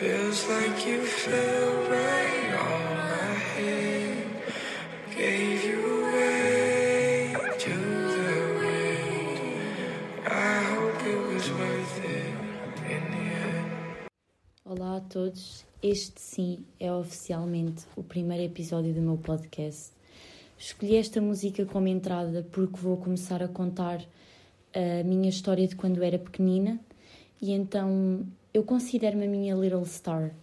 Feels like you fell right on my head. Gave you away to the wind. I hope it was worth it in the end. Olá a todos, este sim é oficialmente o primeiro episódio do meu podcast. Escolhi esta música como entrada porque vou começar a contar a minha história de quando era pequenina e então eu considero-me a minha Little Star.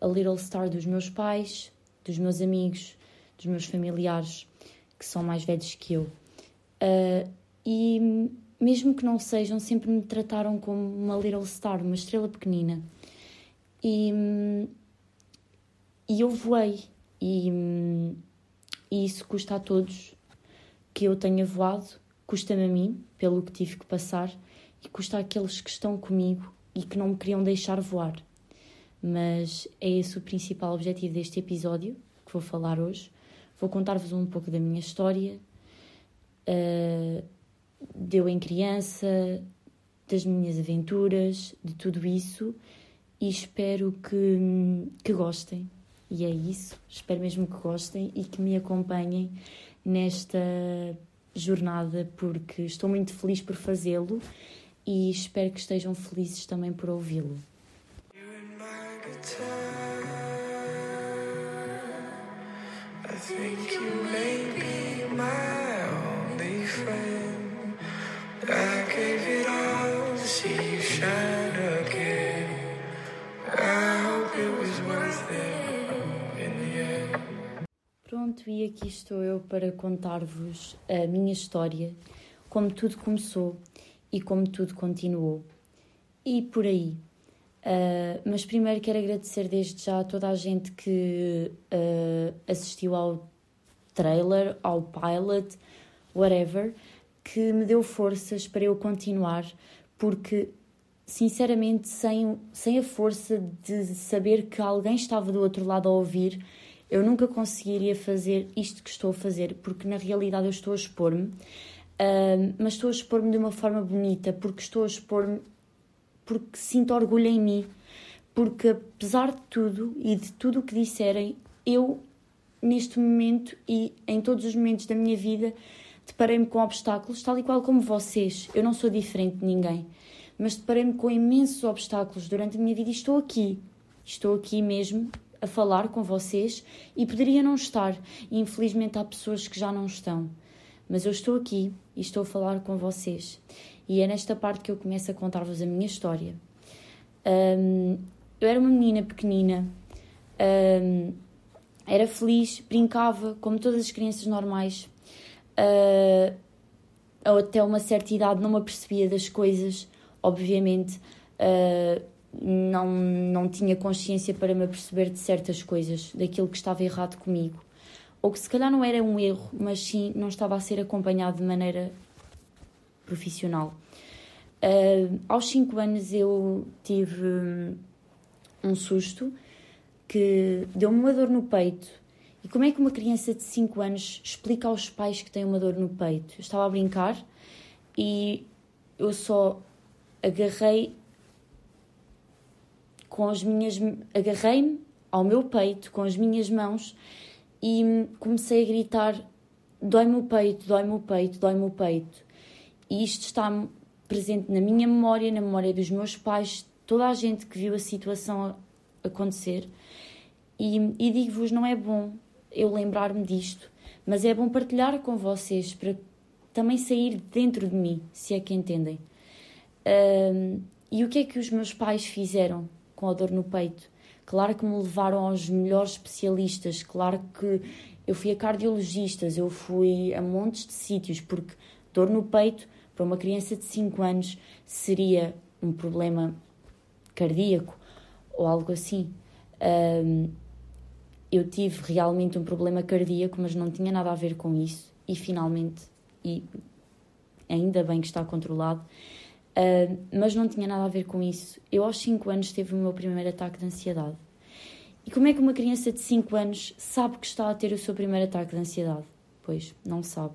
A Little Star dos meus pais, dos meus amigos, dos meus familiares que são mais velhos que eu. Uh, e mesmo que não sejam, sempre me trataram como uma Little Star, uma estrela pequenina. E, e eu voei, e, e isso custa a todos que eu tenha voado, custa-me a mim, pelo que tive que passar, e custa àqueles que estão comigo e que não me queriam deixar voar. Mas é esse o principal objetivo deste episódio que vou falar hoje. Vou contar-vos um pouco da minha história, uh, deu em criança, das minhas aventuras, de tudo isso e espero que, que gostem. E é isso, espero mesmo que gostem e que me acompanhem nesta jornada, porque estou muito feliz por fazê-lo e espero que estejam felizes também por ouvi-lo. Pronto, e aqui estou eu para contar-vos a minha história, como tudo começou e como tudo continuou. E por aí. Uh, mas primeiro quero agradecer desde já a toda a gente que uh, assistiu ao trailer, ao pilot, whatever, que me deu forças para eu continuar, porque sinceramente, sem, sem a força de saber que alguém estava do outro lado a ouvir, eu nunca conseguiria fazer isto que estou a fazer, porque na realidade eu estou a expor-me, mas estou a expor-me de uma forma bonita, porque estou a expor-me porque sinto orgulho em mim, porque apesar de tudo e de tudo o que disserem, eu neste momento e em todos os momentos da minha vida deparei-me com obstáculos, tal e qual como vocês. Eu não sou diferente de ninguém, mas deparei-me com imensos obstáculos durante a minha vida e estou aqui. Estou aqui mesmo a falar com vocês e poderia não estar. Infelizmente há pessoas que já não estão. Mas eu estou aqui e estou a falar com vocês. E é nesta parte que eu começo a contar-vos a minha história. Um, eu era uma menina pequenina, um, era feliz, brincava como todas as crianças normais. Uh, até uma certa idade não me apercebia das coisas, obviamente. Uh, não, não tinha consciência para me aperceber de certas coisas, daquilo que estava errado comigo. Ou que se calhar não era um erro, mas sim não estava a ser acompanhado de maneira profissional. Uh, aos 5 anos eu tive hum, um susto que deu-me uma dor no peito. E como é que uma criança de 5 anos explica aos pais que tem uma dor no peito? Eu estava a brincar e eu só agarrei com as minhas agarrei-me ao meu peito com as minhas mãos e comecei a gritar dói-me o peito, dói-me o peito, dói-me o peito. E isto está presente na minha memória, na memória dos meus pais, toda a gente que viu a situação acontecer. E, e digo-vos, não é bom eu lembrar-me disto, mas é bom partilhar com vocês para também sair dentro de mim, se é que entendem. Um, e o que é que os meus pais fizeram com a dor no peito? Claro que me levaram aos melhores especialistas, claro que eu fui a cardiologistas, eu fui a montes de sítios, porque dor no peito para uma criança de 5 anos seria um problema cardíaco ou algo assim. Um, eu tive realmente um problema cardíaco, mas não tinha nada a ver com isso, e finalmente, e ainda bem que está controlado, uh, mas não tinha nada a ver com isso. Eu, aos 5 anos, tive o meu primeiro ataque de ansiedade. E como é que uma criança de 5 anos sabe que está a ter o seu primeiro ataque de ansiedade? Pois, não sabe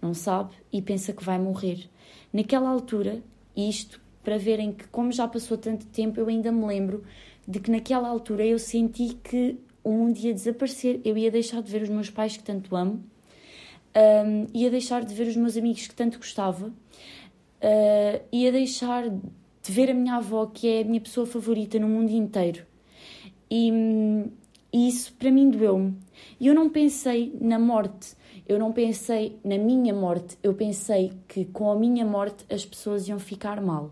não sabe e pensa que vai morrer. Naquela altura, isto para verem que, como já passou tanto tempo, eu ainda me lembro de que naquela altura eu senti que o mundo ia desaparecer, eu ia deixar de ver os meus pais que tanto amo, um, ia deixar de ver os meus amigos que tanto gostava, uh, ia deixar de ver a minha avó, que é a minha pessoa favorita no mundo inteiro. E, e isso para mim doeu-me. E eu não pensei na morte, eu não pensei na minha morte, eu pensei que com a minha morte as pessoas iam ficar mal.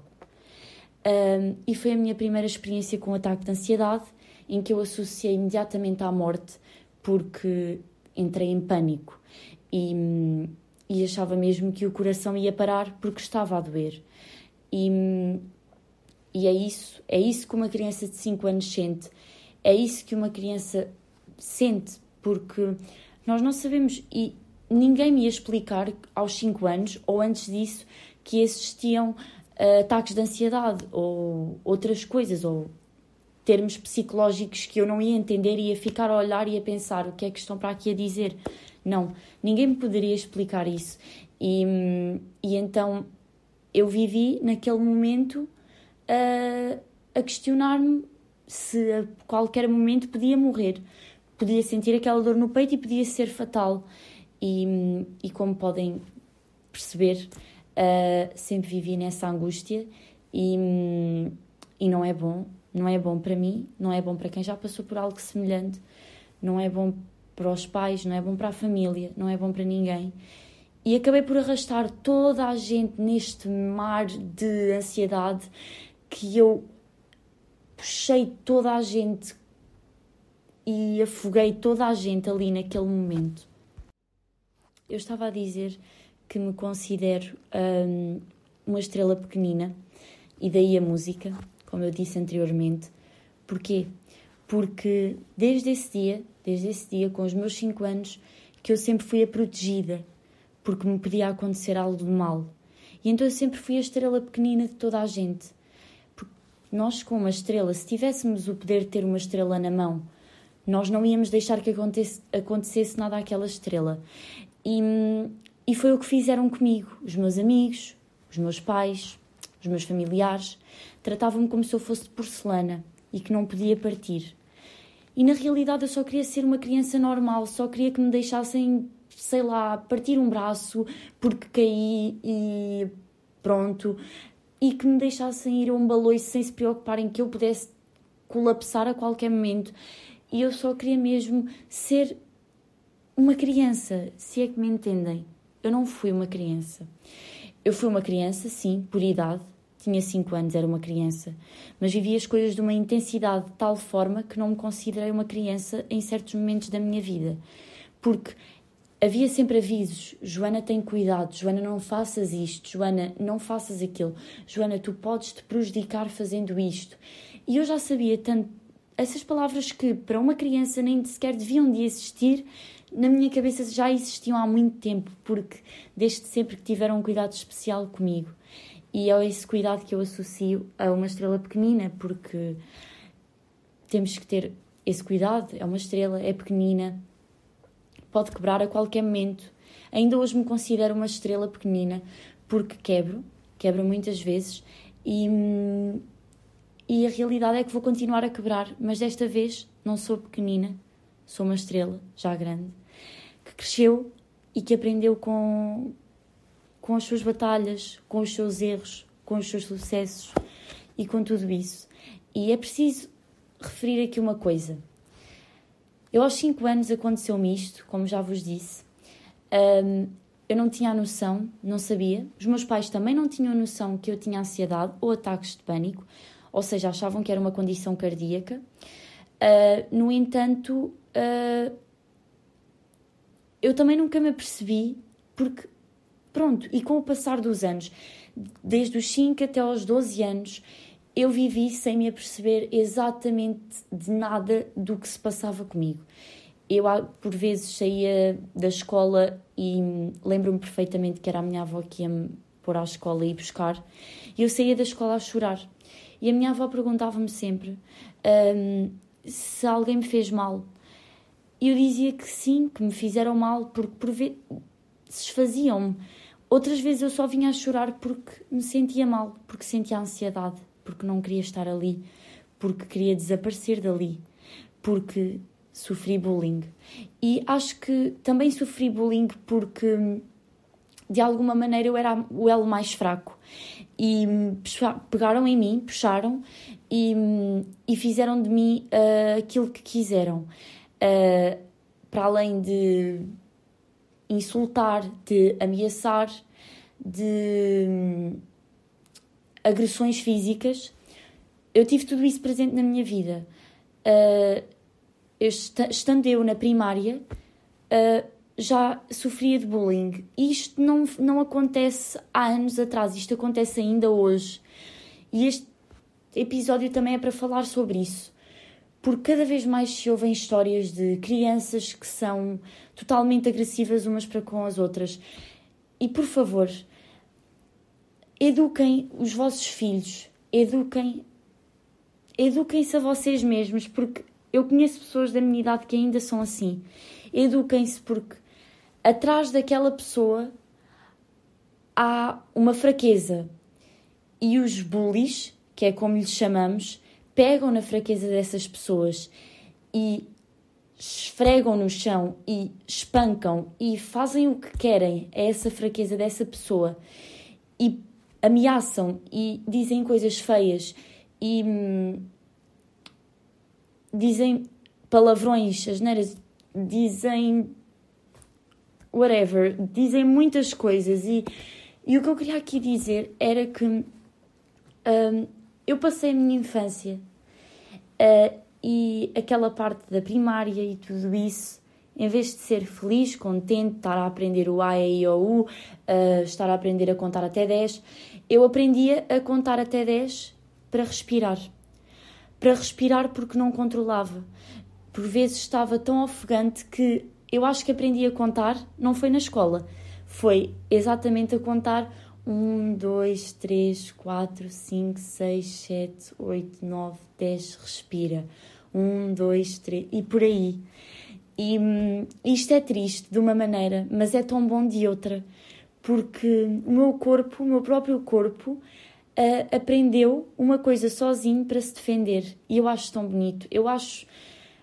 Um, e foi a minha primeira experiência com o ataque de ansiedade, em que eu associei imediatamente à morte, porque entrei em pânico e, e achava mesmo que o coração ia parar porque estava a doer. E, e é isso, é isso que uma criança de 5 anos sente, é isso que uma criança sente, porque nós não sabemos e ninguém me ia explicar aos 5 anos ou antes disso que existiam uh, ataques de ansiedade ou outras coisas ou termos psicológicos que eu não ia entender ia ficar a olhar e a pensar o que é que estão para aqui a dizer. Não, ninguém me poderia explicar isso. E, e então eu vivi naquele momento a, a questionar-me se a qualquer momento podia morrer. Podia sentir aquela dor no peito e podia ser fatal. E, e como podem perceber, uh, sempre vivi nessa angústia e, e não é bom não é bom para mim, não é bom para quem já passou por algo semelhante, não é bom para os pais, não é bom para a família, não é bom para ninguém. E acabei por arrastar toda a gente neste mar de ansiedade que eu puxei toda a gente e afoguei toda a gente ali naquele momento. Eu estava a dizer que me considero hum, uma estrela pequenina e daí a música como eu disse anteriormente. Porquê? Porque desde esse dia, desde esse dia, com os meus 5 anos, que eu sempre fui a protegida, porque me podia acontecer algo de mal. E então eu sempre fui a estrela pequenina de toda a gente. Porque nós, com uma estrela, se tivéssemos o poder de ter uma estrela na mão, nós não íamos deixar que acontecesse, acontecesse nada àquela estrela. E, e foi o que fizeram comigo, os meus amigos, os meus pais, os meus familiares tratavam-me como se eu fosse de porcelana e que não podia partir. E na realidade eu só queria ser uma criança normal, só queria que me deixassem, sei lá, partir um braço porque caí e pronto, e que me deixassem ir a um baloiço sem se preocuparem que eu pudesse colapsar a qualquer momento. E eu só queria mesmo ser uma criança, se é que me entendem. Eu não fui uma criança. Eu fui uma criança, sim, por idade, tinha 5 anos, era uma criança, mas vivia as coisas de uma intensidade de tal forma que não me considerei uma criança em certos momentos da minha vida. Porque havia sempre avisos: Joana, tem cuidado, Joana, não faças isto, Joana, não faças aquilo, Joana, tu podes te prejudicar fazendo isto. E eu já sabia tanto essas palavras que para uma criança nem sequer deviam de existir, na minha cabeça já existiam há muito tempo, porque desde sempre que tiveram um cuidado especial comigo. E é esse cuidado que eu associo a uma estrela pequenina, porque temos que ter esse cuidado. É uma estrela, é pequenina, pode quebrar a qualquer momento. Ainda hoje me considero uma estrela pequenina porque quebro, quebro muitas vezes e, e a realidade é que vou continuar a quebrar, mas desta vez não sou pequenina, sou uma estrela já grande cresceu e que aprendeu com, com as suas batalhas, com os seus erros, com os seus sucessos e com tudo isso. E é preciso referir aqui uma coisa. Eu aos 5 anos aconteceu-me isto, como já vos disse. Um, eu não tinha a noção, não sabia. Os meus pais também não tinham a noção que eu tinha ansiedade ou ataques de pânico, ou seja, achavam que era uma condição cardíaca. Uh, no entanto, uh, eu também nunca me apercebi, porque Pronto, e com o passar dos anos, desde os 5 até aos 12 anos, eu vivi sem me aperceber exatamente de nada do que se passava comigo. Eu, por vezes, saía da escola e lembro-me perfeitamente que era a minha avó que ia me pôr à escola e buscar, e eu saía da escola a chorar. E a minha avó perguntava-me sempre um, se alguém me fez mal. Eu dizia que sim, que me fizeram mal, porque por vezes desfaziam-me. Outras vezes eu só vinha a chorar porque me sentia mal, porque sentia ansiedade, porque não queria estar ali, porque queria desaparecer dali, porque sofri bullying. E acho que também sofri bullying porque de alguma maneira eu era o elo mais fraco. E pegaram em mim, puxaram e, e fizeram de mim uh, aquilo que quiseram. Uh, para além de insultar, de ameaçar, de hum, agressões físicas, eu tive tudo isso presente na minha vida. Uh, eu, estando eu na primária, uh, já sofria de bullying. Isto não, não acontece há anos atrás, isto acontece ainda hoje. E este episódio também é para falar sobre isso. Porque cada vez mais se ouvem histórias de crianças que são totalmente agressivas umas para com as outras. E por favor, eduquem os vossos filhos, eduquem, eduquem-se a vocês mesmos, porque eu conheço pessoas da minha idade que ainda são assim. Eduquem-se porque atrás daquela pessoa há uma fraqueza. E os bullies, que é como lhes chamamos, pegam na fraqueza dessas pessoas e esfregam no chão e espancam e fazem o que querem a essa fraqueza dessa pessoa e ameaçam e dizem coisas feias e hum, dizem palavrões, as neiras, dizem whatever, dizem muitas coisas e, e o que eu queria aqui dizer era que hum, eu passei a minha infância uh, e aquela parte da primária e tudo isso, em vez de ser feliz, contente, estar a aprender o A, E, I, O, U, uh, estar a aprender a contar até 10, eu aprendia a contar até 10 para respirar. Para respirar porque não controlava. Por vezes estava tão ofegante que eu acho que aprendi a contar, não foi na escola, foi exatamente a contar 1, 2, 3, 4, 5, 6, 7, 8, 9, 10, respira. 1, 2, 3 e por aí. E hum, isto é triste de uma maneira, mas é tão bom de outra, porque o meu corpo, o meu próprio corpo, uh, aprendeu uma coisa sozinho para se defender. E eu acho tão bonito. Eu acho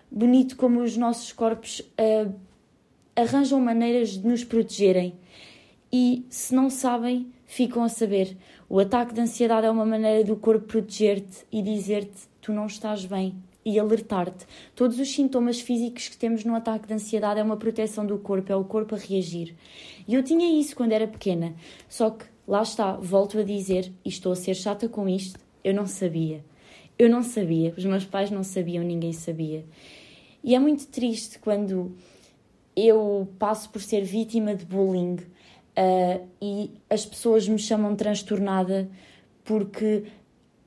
bonito como os nossos corpos uh, arranjam maneiras de nos protegerem. E se não sabem, ficam a saber. O ataque de ansiedade é uma maneira do corpo proteger-te e dizer-te tu não estás bem e alertar-te. Todos os sintomas físicos que temos no ataque de ansiedade é uma proteção do corpo, é o corpo a reagir. E eu tinha isso quando era pequena, só que lá está, volto a dizer, e estou a ser chata com isto, eu não sabia. Eu não sabia, os meus pais não sabiam, ninguém sabia. E é muito triste quando eu passo por ser vítima de bullying uh, e as pessoas me chamam transtornada porque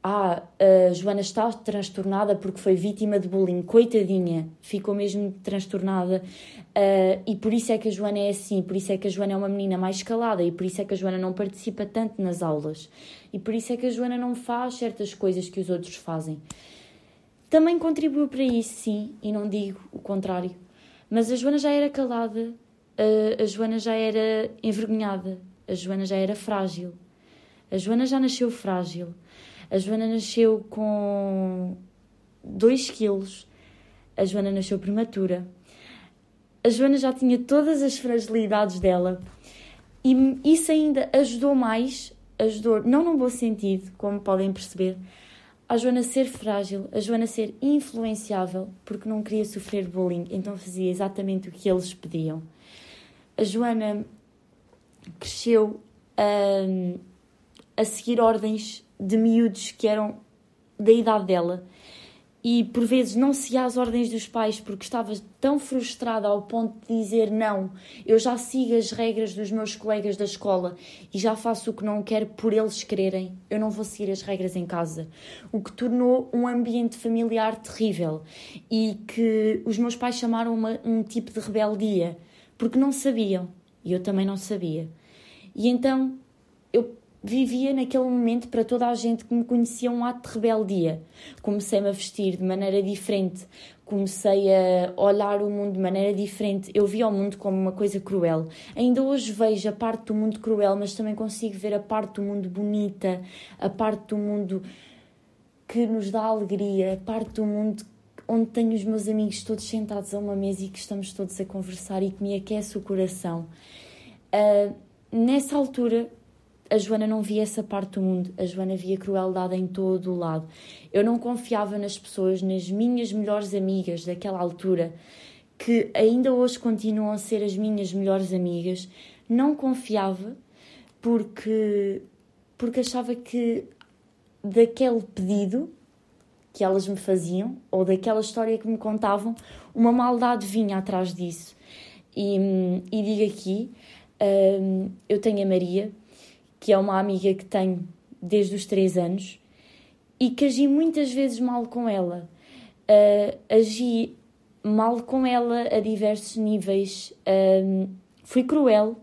ah, a Joana está transtornada porque foi vítima de bullying, coitadinha, ficou mesmo transtornada. Uh, e por isso é que a Joana é assim, por isso é que a Joana é uma menina mais calada e por isso é que a Joana não participa tanto nas aulas. E por isso é que a Joana não faz certas coisas que os outros fazem. Também contribuiu para isso, sim, e não digo o contrário, mas a Joana já era calada a, Joana já era envergonhada, a Joana já era frágil. A Joana já nasceu frágil. A Joana nasceu com 2 quilos. A Joana nasceu prematura. A Joana já tinha todas as fragilidades dela. E isso ainda ajudou mais, ajudou, não num bom sentido, como podem perceber, a Joana ser frágil, a Joana ser influenciável, porque não queria sofrer bullying, então fazia exatamente o que eles pediam a Joana cresceu um, a seguir ordens de miúdos que eram da idade dela. E por vezes não seguia as ordens dos pais porque estava tão frustrada ao ponto de dizer não, eu já sigo as regras dos meus colegas da escola e já faço o que não quero por eles quererem, eu não vou seguir as regras em casa. O que tornou um ambiente familiar terrível e que os meus pais chamaram uma, um tipo de rebeldia porque não sabiam e eu também não sabia. E então eu vivia naquele momento para toda a gente que me conhecia um ato de rebeldia. Comecei-me a vestir de maneira diferente, comecei a olhar o mundo de maneira diferente. Eu via o mundo como uma coisa cruel. Ainda hoje vejo a parte do mundo cruel, mas também consigo ver a parte do mundo bonita, a parte do mundo que nos dá alegria, a parte do mundo onde tenho os meus amigos todos sentados a uma mesa e que estamos todos a conversar e que me aquece o coração. Uh, nessa altura, a Joana não via essa parte do mundo, a Joana via crueldade em todo o lado. Eu não confiava nas pessoas, nas minhas melhores amigas daquela altura, que ainda hoje continuam a ser as minhas melhores amigas. Não confiava porque, porque achava que daquele pedido que elas me faziam ou daquela história que me contavam, uma maldade vinha atrás disso. E, e digo aqui, um, eu tenho a Maria, que é uma amiga que tenho desde os três anos e que agi muitas vezes mal com ela. Uh, agi mal com ela a diversos níveis. Um, fui cruel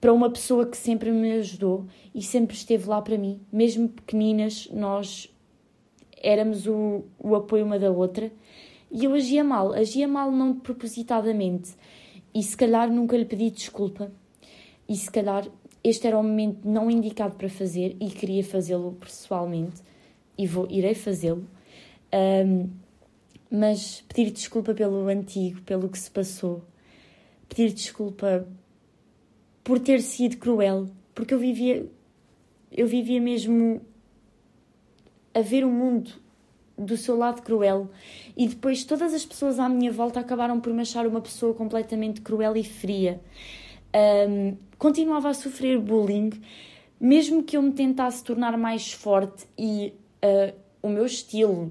para uma pessoa que sempre me ajudou e sempre esteve lá para mim. Mesmo pequeninas, nós éramos o, o apoio uma da outra e eu agia mal, agia mal não propositadamente e se calhar nunca lhe pedi desculpa e se calhar este era o momento não indicado para fazer e queria fazê-lo pessoalmente e vou, irei fazê-lo. Um, mas pedir desculpa pelo antigo, pelo que se passou pedir desculpa por ter sido cruel porque eu vivia eu vivia mesmo a ver o mundo do seu lado cruel e depois todas as pessoas à minha volta acabaram por me achar uma pessoa completamente cruel e fria. Um, continuava a sofrer bullying, mesmo que eu me tentasse tornar mais forte e uh, o meu estilo,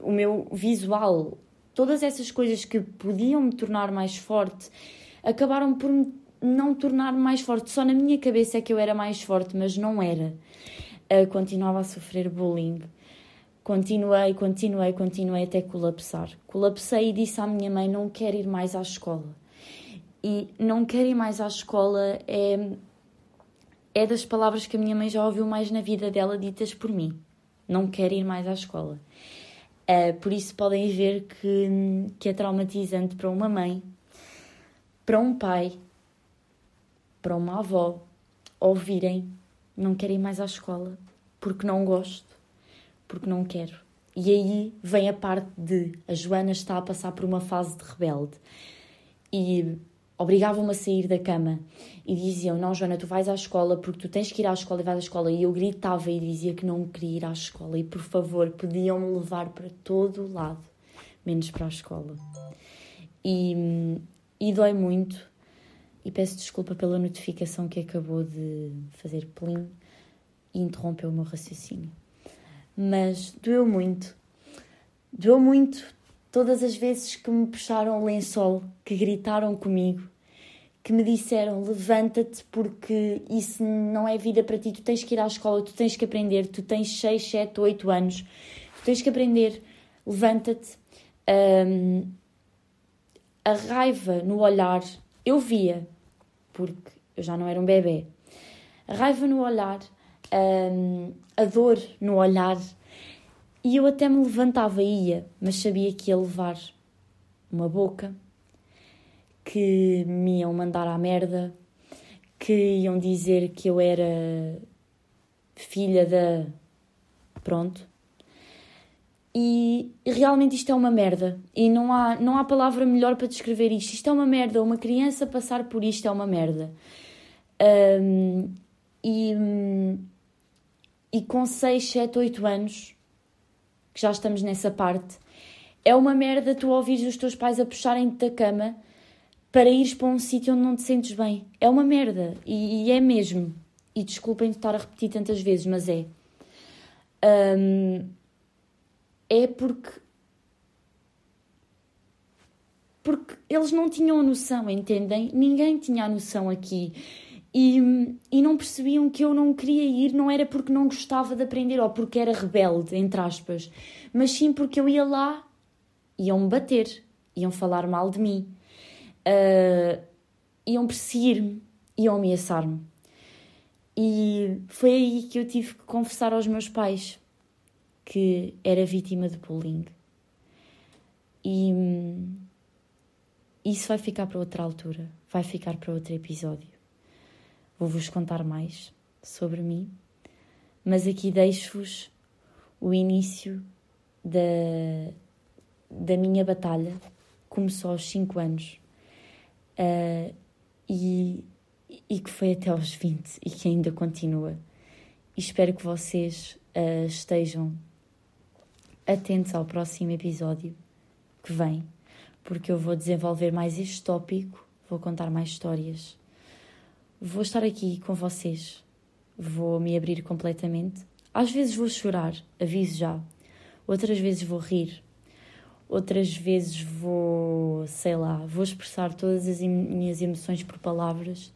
o meu visual, todas essas coisas que podiam me tornar mais forte, acabaram por me não tornar mais forte. Só na minha cabeça é que eu era mais forte, mas não era continuava a sofrer bullying. Continuei, continuei, continuei até colapsar. Colapsei e disse à minha mãe: Não quero ir mais à escola. E não quero ir mais à escola é, é das palavras que a minha mãe já ouviu mais na vida dela ditas por mim. Não quero ir mais à escola. Uh, por isso podem ver que, que é traumatizante para uma mãe, para um pai, para uma avó ouvirem não quero ir mais à escola porque não gosto, porque não quero. E aí vem a parte de a Joana está a passar por uma fase de rebelde e obrigavam-me a sair da cama e diziam: Não, Joana, tu vais à escola porque tu tens que ir à escola e vais à escola. E eu gritava e dizia que não queria ir à escola e por favor podiam-me levar para todo o lado, menos para a escola. E, e dói muito e peço desculpa pela notificação que acabou de fazer plim e interrompeu o meu raciocínio. Mas doeu muito. Doeu muito todas as vezes que me puxaram o lençol, que gritaram comigo, que me disseram levanta-te porque isso não é vida para ti, tu tens que ir à escola, tu tens que aprender, tu tens 6, 7, 8 anos, tu tens que aprender, levanta-te. Um, a raiva no olhar, eu via, porque eu já não era um bebê. A raiva no olhar, um, a dor no olhar. E eu até me levantava e ia, mas sabia que ia levar uma boca, que me iam mandar à merda, que iam dizer que eu era filha da. Pronto. E realmente isto é uma merda. E não há, não há palavra melhor para descrever isto. Isto é uma merda. Uma criança passar por isto é uma merda. Um, e, e com 6, 7, 8 anos, que já estamos nessa parte, é uma merda tu ouvires os teus pais a puxarem-te da cama para ires para um sítio onde não te sentes bem. É uma merda. E, e é mesmo. E desculpem de estar a repetir tantas vezes, mas é. Um, é porque porque eles não tinham a noção, entendem? Ninguém tinha a noção aqui. E, e não percebiam que eu não queria ir, não era porque não gostava de aprender ou porque era rebelde, entre aspas, mas sim porque eu ia lá, iam-me bater, iam falar mal de mim, uh, iam perseguir-me, iam ameaçar-me. E foi aí que eu tive que confessar aos meus pais que era vítima de bullying. E hum, isso vai ficar para outra altura, vai ficar para outro episódio. Vou-vos contar mais sobre mim, mas aqui deixo-vos o início da, da minha batalha começou aos 5 anos uh, e, e que foi até aos 20 e que ainda continua. E espero que vocês uh, estejam atentos ao próximo episódio que vem, porque eu vou desenvolver mais este tópico, vou contar mais histórias. Vou estar aqui com vocês, vou me abrir completamente. Às vezes vou chorar, aviso já. Outras vezes vou rir. Outras vezes vou, sei lá, vou expressar todas as minhas emoções por palavras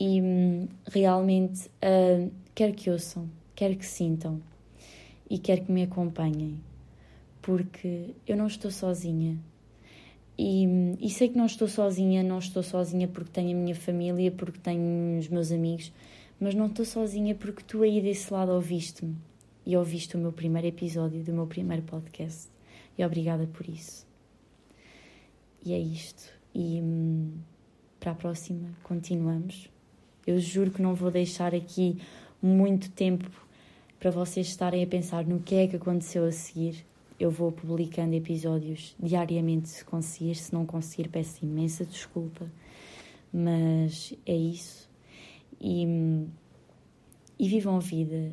e hum, realmente uh, quero que ouçam, quero que sintam e quero que me acompanhem, porque eu não estou sozinha. E, e, sei que não estou sozinha, não estou sozinha porque tenho a minha família, porque tenho os meus amigos, mas não estou sozinha porque tu aí desse lado ouviste-me e ouviste o meu primeiro episódio do meu primeiro podcast. E obrigada por isso. E é isto. E para a próxima continuamos. Eu juro que não vou deixar aqui muito tempo para vocês estarem a pensar no que é que aconteceu a seguir. Eu vou publicando episódios diariamente se conseguir, se não conseguir, peço imensa desculpa, mas é isso. E, e vivam a vida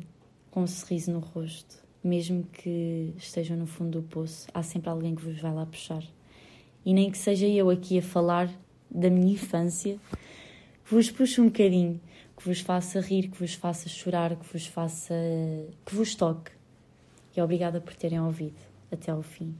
com um sorriso no rosto, mesmo que estejam no fundo do poço, há sempre alguém que vos vai lá puxar. E nem que seja eu aqui a falar da minha infância, vos puxe um bocadinho que vos faça rir, que vos faça chorar, que vos faça. que vos toque. E obrigada por terem ouvido até ao fim.